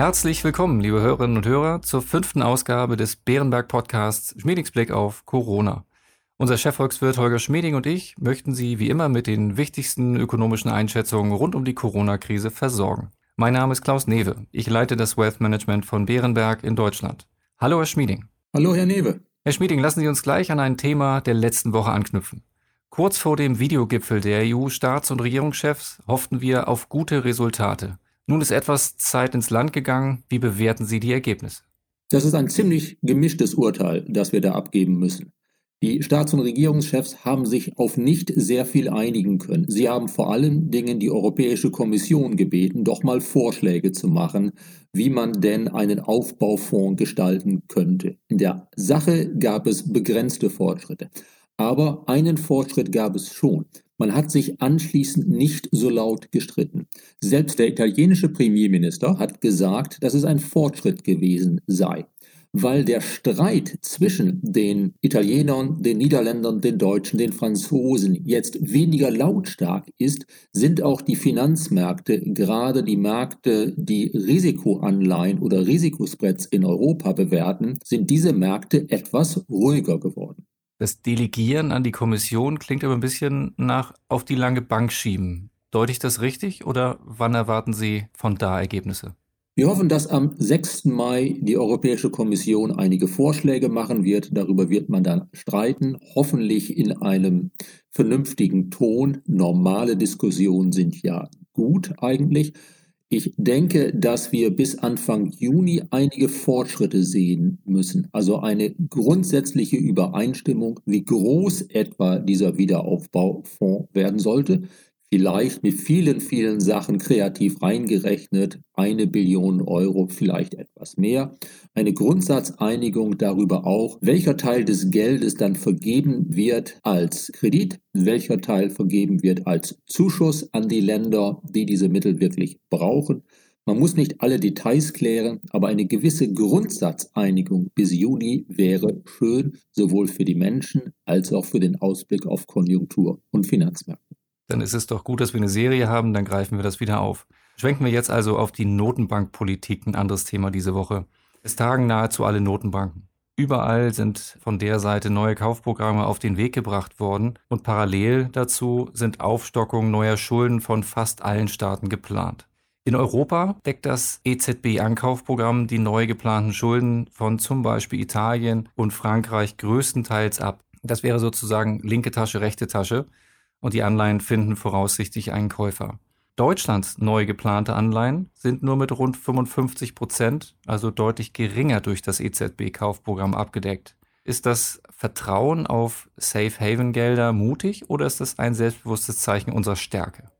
Herzlich willkommen, liebe Hörerinnen und Hörer, zur fünften Ausgabe des Bärenberg Podcasts Schmiedings Blick auf Corona. Unser Chefvolkswirt Holger Schmieding und ich möchten Sie wie immer mit den wichtigsten ökonomischen Einschätzungen rund um die Corona-Krise versorgen. Mein Name ist Klaus Newe. Ich leite das Wealth Management von Bärenberg in Deutschland. Hallo, Herr Schmieding. Hallo, Herr Newe. Herr Schmieding, lassen Sie uns gleich an ein Thema der letzten Woche anknüpfen. Kurz vor dem Videogipfel der EU-Staats- und Regierungschefs hofften wir auf gute Resultate. Nun ist etwas Zeit ins Land gegangen. Wie bewerten Sie die Ergebnisse? Das ist ein ziemlich gemischtes Urteil, das wir da abgeben müssen. Die Staats- und Regierungschefs haben sich auf nicht sehr viel einigen können. Sie haben vor allen Dingen die Europäische Kommission gebeten, doch mal Vorschläge zu machen, wie man denn einen Aufbaufonds gestalten könnte. In der Sache gab es begrenzte Fortschritte. Aber einen Fortschritt gab es schon. Man hat sich anschließend nicht so laut gestritten. Selbst der italienische Premierminister hat gesagt, dass es ein Fortschritt gewesen sei weil der Streit zwischen den Italienern, den Niederländern, den Deutschen, den Franzosen jetzt weniger lautstark ist, sind auch die Finanzmärkte, gerade die Märkte, die Risikoanleihen oder Risikospreads in Europa bewerten, sind diese Märkte etwas ruhiger geworden. Das Delegieren an die Kommission klingt aber ein bisschen nach auf die lange Bank schieben. Deute ich das richtig oder wann erwarten Sie von da Ergebnisse? Wir hoffen, dass am 6. Mai die Europäische Kommission einige Vorschläge machen wird. Darüber wird man dann streiten, hoffentlich in einem vernünftigen Ton. Normale Diskussionen sind ja gut eigentlich. Ich denke, dass wir bis Anfang Juni einige Fortschritte sehen müssen. Also eine grundsätzliche Übereinstimmung, wie groß etwa dieser Wiederaufbaufonds werden sollte vielleicht mit vielen, vielen Sachen kreativ reingerechnet, eine Billion Euro, vielleicht etwas mehr. Eine Grundsatzeinigung darüber auch, welcher Teil des Geldes dann vergeben wird als Kredit, welcher Teil vergeben wird als Zuschuss an die Länder, die diese Mittel wirklich brauchen. Man muss nicht alle Details klären, aber eine gewisse Grundsatzeinigung bis Juni wäre schön, sowohl für die Menschen als auch für den Ausblick auf Konjunktur und Finanzmärkte dann ist es doch gut, dass wir eine Serie haben, dann greifen wir das wieder auf. Schwenken wir jetzt also auf die Notenbankpolitik, ein anderes Thema diese Woche. Es tagen nahezu alle Notenbanken. Überall sind von der Seite neue Kaufprogramme auf den Weg gebracht worden und parallel dazu sind Aufstockungen neuer Schulden von fast allen Staaten geplant. In Europa deckt das EZB-Ankaufprogramm die neu geplanten Schulden von zum Beispiel Italien und Frankreich größtenteils ab. Das wäre sozusagen linke Tasche, rechte Tasche und die Anleihen finden voraussichtlich einen Käufer. Deutschlands neu geplante Anleihen sind nur mit rund 55 Prozent, also deutlich geringer durch das EZB-Kaufprogramm abgedeckt. Ist das Vertrauen auf Safe Haven Gelder mutig oder ist das ein selbstbewusstes Zeichen unserer Stärke?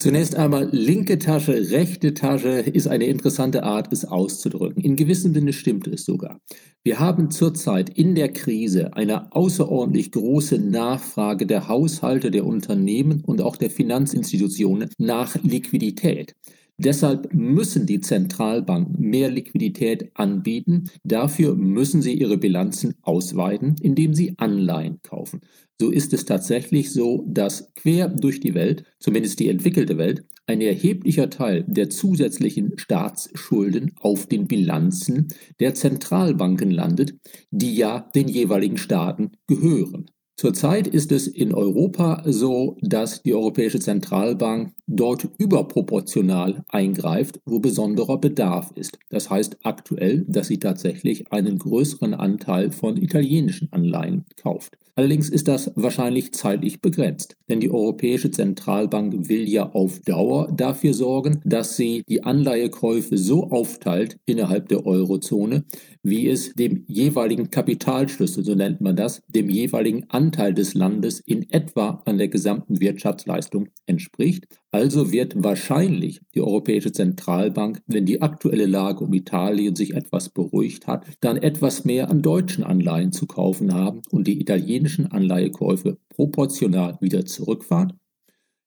Zunächst einmal, linke Tasche, rechte Tasche ist eine interessante Art, es auszudrücken. In gewissem Sinne stimmt es sogar. Wir haben zurzeit in der Krise eine außerordentlich große Nachfrage der Haushalte, der Unternehmen und auch der Finanzinstitutionen nach Liquidität. Deshalb müssen die Zentralbanken mehr Liquidität anbieten. Dafür müssen sie ihre Bilanzen ausweiten, indem sie Anleihen kaufen. So ist es tatsächlich so, dass quer durch die Welt, zumindest die entwickelte Welt, ein erheblicher Teil der zusätzlichen Staatsschulden auf den Bilanzen der Zentralbanken landet, die ja den jeweiligen Staaten gehören. Zurzeit ist es in Europa so, dass die Europäische Zentralbank dort überproportional eingreift, wo besonderer Bedarf ist. Das heißt aktuell, dass sie tatsächlich einen größeren Anteil von italienischen Anleihen kauft. Allerdings ist das wahrscheinlich zeitlich begrenzt, denn die Europäische Zentralbank will ja auf Dauer dafür sorgen, dass sie die Anleihekäufe so aufteilt innerhalb der Eurozone, wie es dem jeweiligen Kapitalschlüssel, so nennt man das, dem jeweiligen Anteil des Landes in etwa an der gesamten Wirtschaftsleistung entspricht. Also wird wahrscheinlich die Europäische Zentralbank, wenn die aktuelle Lage um Italien sich etwas beruhigt hat, dann etwas mehr an deutschen Anleihen zu kaufen haben und die italienischen Anleihekäufe proportional wieder zurückfahren.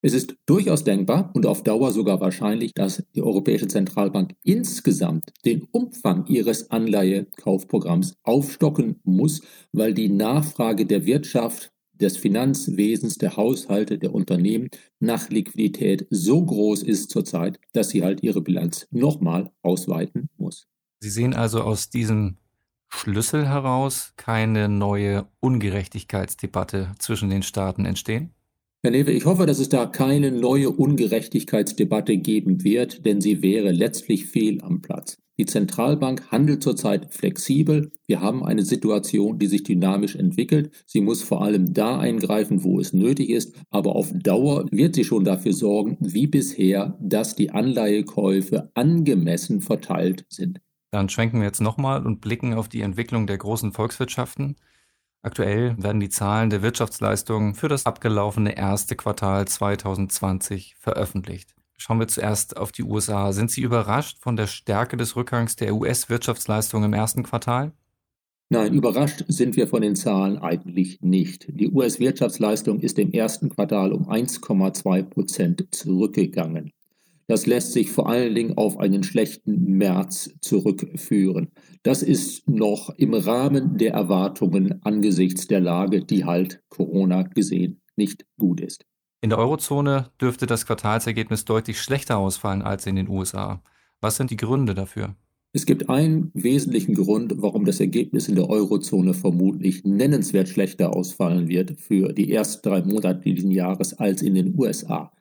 Es ist durchaus denkbar und auf Dauer sogar wahrscheinlich, dass die Europäische Zentralbank insgesamt den Umfang ihres Anleihekaufprogramms aufstocken muss, weil die Nachfrage der Wirtschaft des Finanzwesens, der Haushalte, der Unternehmen nach Liquidität so groß ist zurzeit, dass sie halt ihre Bilanz nochmal ausweiten muss. Sie sehen also aus diesem Schlüssel heraus keine neue Ungerechtigkeitsdebatte zwischen den Staaten entstehen? Herr Newe, ich hoffe, dass es da keine neue Ungerechtigkeitsdebatte geben wird, denn sie wäre letztlich fehl am Platz. Die Zentralbank handelt zurzeit flexibel. Wir haben eine Situation, die sich dynamisch entwickelt. Sie muss vor allem da eingreifen, wo es nötig ist, aber auf Dauer wird sie schon dafür sorgen, wie bisher, dass die Anleihekäufe angemessen verteilt sind. Dann schwenken wir jetzt nochmal und blicken auf die Entwicklung der großen Volkswirtschaften. Aktuell werden die Zahlen der Wirtschaftsleistungen für das abgelaufene erste Quartal 2020 veröffentlicht. Schauen wir zuerst auf die USA. Sind Sie überrascht von der Stärke des Rückgangs der US-Wirtschaftsleistung im ersten Quartal? Nein, überrascht sind wir von den Zahlen eigentlich nicht. Die US-Wirtschaftsleistung ist im ersten Quartal um 1,2 Prozent zurückgegangen. Das lässt sich vor allen Dingen auf einen schlechten März zurückführen. Das ist noch im Rahmen der Erwartungen angesichts der Lage, die halt Corona gesehen nicht gut ist. In der Eurozone dürfte das Quartalsergebnis deutlich schlechter ausfallen als in den USA. Was sind die Gründe dafür? Es gibt einen wesentlichen Grund, warum das Ergebnis in der Eurozone vermutlich nennenswert schlechter ausfallen wird für die ersten drei Monate dieses Jahres als in den USA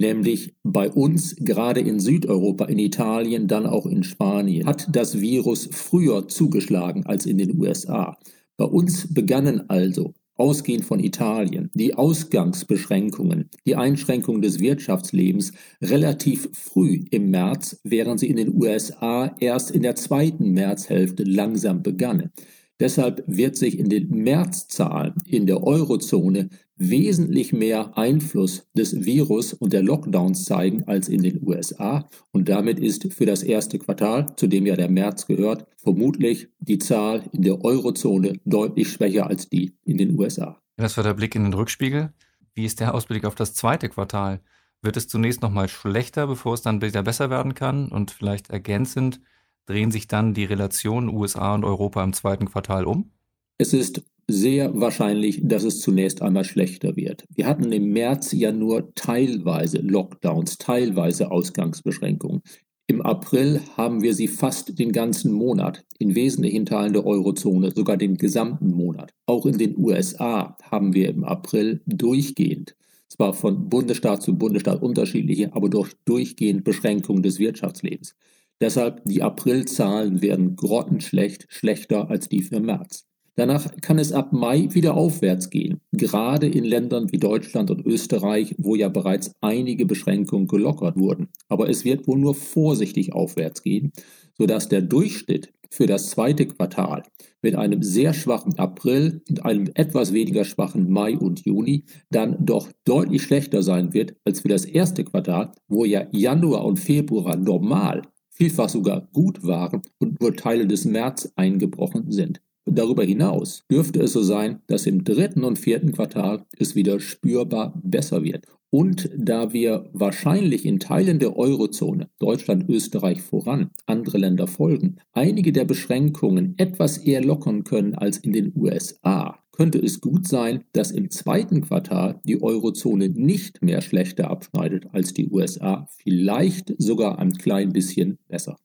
nämlich bei uns, gerade in Südeuropa, in Italien, dann auch in Spanien, hat das Virus früher zugeschlagen als in den USA. Bei uns begannen also, ausgehend von Italien, die Ausgangsbeschränkungen, die Einschränkung des Wirtschaftslebens relativ früh im März, während sie in den USA erst in der zweiten Märzhälfte langsam begannen. Deshalb wird sich in den Märzzahlen in der Eurozone wesentlich mehr Einfluss des Virus und der Lockdowns zeigen als in den USA. Und damit ist für das erste Quartal, zu dem ja der März gehört, vermutlich die Zahl in der Eurozone deutlich schwächer als die in den USA. Das war der Blick in den Rückspiegel. Wie ist der Ausblick auf das zweite Quartal? Wird es zunächst nochmal schlechter, bevor es dann wieder besser werden kann? Und vielleicht ergänzend, drehen sich dann die Relationen USA und Europa im zweiten Quartal um? Es ist sehr wahrscheinlich, dass es zunächst einmal schlechter wird. Wir hatten im März ja nur teilweise Lockdowns, teilweise Ausgangsbeschränkungen. Im April haben wir sie fast den ganzen Monat, in wesentlichen Teilen der Eurozone sogar den gesamten Monat. Auch in den USA haben wir im April durchgehend, zwar von Bundesstaat zu Bundesstaat unterschiedliche, aber doch durchgehend Beschränkungen des Wirtschaftslebens. Deshalb die Aprilzahlen werden grottenschlecht, schlechter als die für März. Danach kann es ab Mai wieder aufwärts gehen, gerade in Ländern wie Deutschland und Österreich, wo ja bereits einige Beschränkungen gelockert wurden. Aber es wird wohl nur vorsichtig aufwärts gehen, sodass der Durchschnitt für das zweite Quartal mit einem sehr schwachen April und einem etwas weniger schwachen Mai und Juni dann doch deutlich schlechter sein wird als für das erste Quartal, wo ja Januar und Februar normal vielfach sogar gut waren und nur Teile des März eingebrochen sind. Darüber hinaus dürfte es so sein, dass im dritten und vierten Quartal es wieder spürbar besser wird. Und da wir wahrscheinlich in Teilen der Eurozone, Deutschland, Österreich voran, andere Länder folgen, einige der Beschränkungen etwas eher lockern können als in den USA, könnte es gut sein, dass im zweiten Quartal die Eurozone nicht mehr schlechter abschneidet als die USA, vielleicht sogar ein klein bisschen besser.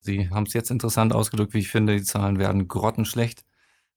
Sie haben es jetzt interessant ausgedrückt, wie ich finde, die Zahlen werden grottenschlecht.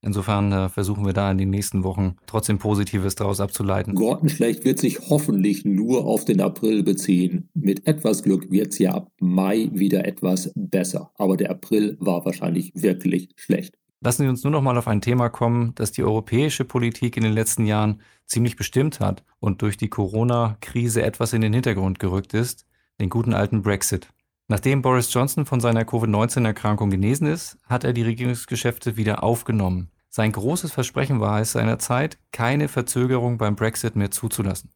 Insofern äh, versuchen wir da in den nächsten Wochen trotzdem Positives daraus abzuleiten. Grottenschlecht wird sich hoffentlich nur auf den April beziehen. Mit etwas Glück wird es ja ab Mai wieder etwas besser. Aber der April war wahrscheinlich wirklich schlecht. Lassen Sie uns nur noch mal auf ein Thema kommen, das die europäische Politik in den letzten Jahren ziemlich bestimmt hat und durch die Corona-Krise etwas in den Hintergrund gerückt ist, den guten alten Brexit. Nachdem Boris Johnson von seiner Covid-19-Erkrankung genesen ist, hat er die Regierungsgeschäfte wieder aufgenommen. Sein großes Versprechen war es seinerzeit, keine Verzögerung beim Brexit mehr zuzulassen.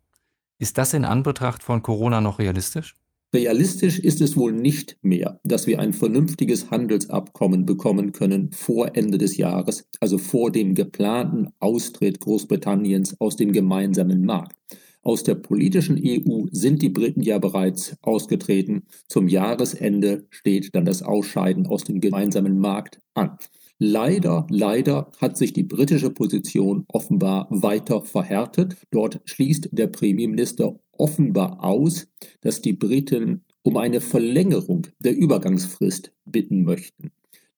Ist das in Anbetracht von Corona noch realistisch? Realistisch ist es wohl nicht mehr, dass wir ein vernünftiges Handelsabkommen bekommen können vor Ende des Jahres, also vor dem geplanten Austritt Großbritanniens aus dem gemeinsamen Markt. Aus der politischen EU sind die Briten ja bereits ausgetreten. Zum Jahresende steht dann das Ausscheiden aus dem gemeinsamen Markt an. Leider, leider hat sich die britische Position offenbar weiter verhärtet. Dort schließt der Premierminister offenbar aus, dass die Briten um eine Verlängerung der Übergangsfrist bitten möchten.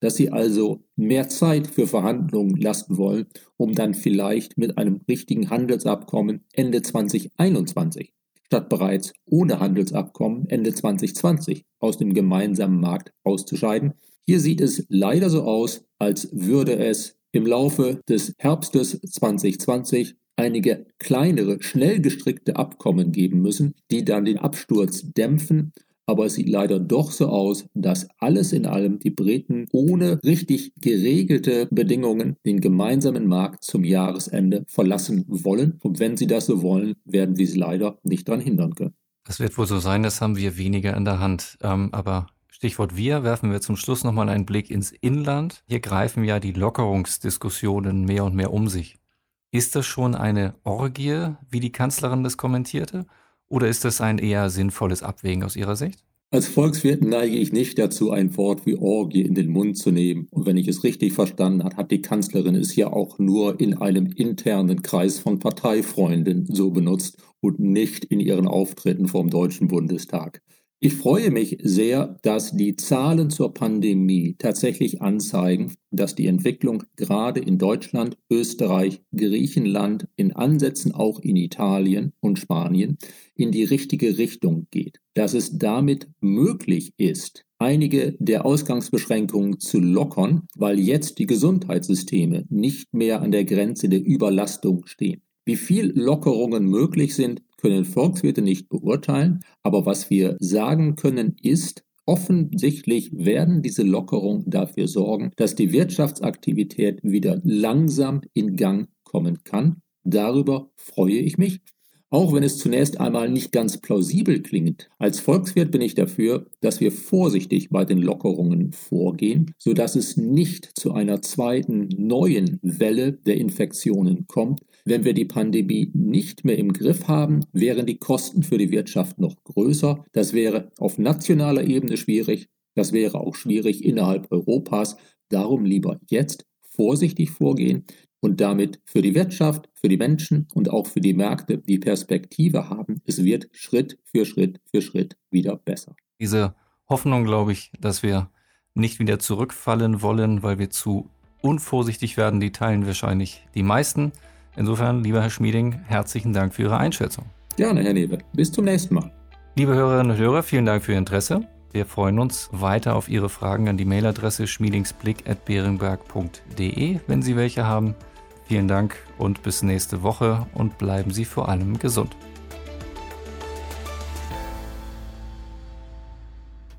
Dass sie also mehr Zeit für Verhandlungen lassen wollen, um dann vielleicht mit einem richtigen Handelsabkommen Ende 2021 statt bereits ohne Handelsabkommen Ende 2020 aus dem gemeinsamen Markt auszuscheiden, hier sieht es leider so aus, als würde es im Laufe des Herbstes 2020 einige kleinere, schnell gestrickte Abkommen geben müssen, die dann den Absturz dämpfen. Aber es sieht leider doch so aus, dass alles in allem die Briten ohne richtig geregelte Bedingungen den gemeinsamen Markt zum Jahresende verlassen wollen. Und wenn sie das so wollen, werden wir sie leider nicht daran hindern können. Das wird wohl so sein, das haben wir weniger in der Hand. Ähm, aber Stichwort wir, werfen wir zum Schluss nochmal einen Blick ins Inland. Hier greifen ja die Lockerungsdiskussionen mehr und mehr um sich. Ist das schon eine Orgie, wie die Kanzlerin das kommentierte? Oder ist das ein eher sinnvolles Abwägen aus Ihrer Sicht? Als Volkswirt neige ich nicht dazu, ein Wort wie Orgie in den Mund zu nehmen. Und wenn ich es richtig verstanden habe, hat die Kanzlerin es ja auch nur in einem internen Kreis von Parteifreunden so benutzt und nicht in ihren Auftritten vom Deutschen Bundestag. Ich freue mich sehr, dass die Zahlen zur Pandemie tatsächlich anzeigen, dass die Entwicklung gerade in Deutschland, Österreich, Griechenland, in Ansätzen auch in Italien und Spanien in die richtige Richtung geht. Dass es damit möglich ist, einige der Ausgangsbeschränkungen zu lockern, weil jetzt die Gesundheitssysteme nicht mehr an der Grenze der Überlastung stehen. Wie viel Lockerungen möglich sind, können Volkswirte nicht beurteilen, aber was wir sagen können ist, offensichtlich werden diese Lockerungen dafür sorgen, dass die Wirtschaftsaktivität wieder langsam in Gang kommen kann. Darüber freue ich mich. Auch wenn es zunächst einmal nicht ganz plausibel klingt, als Volkswirt bin ich dafür, dass wir vorsichtig bei den Lockerungen vorgehen, sodass es nicht zu einer zweiten neuen Welle der Infektionen kommt. Wenn wir die Pandemie nicht mehr im Griff haben, wären die Kosten für die Wirtschaft noch größer. Das wäre auf nationaler Ebene schwierig. Das wäre auch schwierig innerhalb Europas. Darum lieber jetzt vorsichtig vorgehen und damit für die Wirtschaft, für die Menschen und auch für die Märkte die Perspektive haben, es wird Schritt für Schritt für Schritt wieder besser. Diese Hoffnung, glaube ich, dass wir nicht wieder zurückfallen wollen, weil wir zu unvorsichtig werden, die teilen wahrscheinlich die meisten. Insofern, lieber Herr Schmieding, herzlichen Dank für Ihre Einschätzung. Gerne, Herr Newe. Bis zum nächsten Mal. Liebe Hörerinnen und Hörer, vielen Dank für Ihr Interesse. Wir freuen uns weiter auf Ihre Fragen an die Mailadresse schmiedingsblick.beerenberg.de, wenn Sie welche haben. Vielen Dank und bis nächste Woche und bleiben Sie vor allem gesund.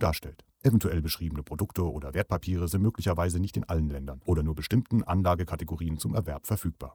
darstellt. Eventuell beschriebene Produkte oder Wertpapiere sind möglicherweise nicht in allen Ländern oder nur bestimmten Anlagekategorien zum Erwerb verfügbar.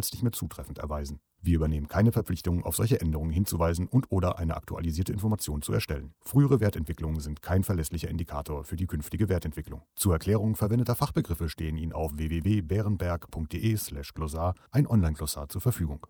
als nicht mehr zutreffend erweisen. Wir übernehmen keine Verpflichtung, auf solche Änderungen hinzuweisen und/oder eine aktualisierte Information zu erstellen. Frühere Wertentwicklungen sind kein verlässlicher Indikator für die künftige Wertentwicklung. Zur Erklärung verwendeter Fachbegriffe stehen Ihnen auf www.bärenberg.de/glossar ein Online-Glossar zur Verfügung.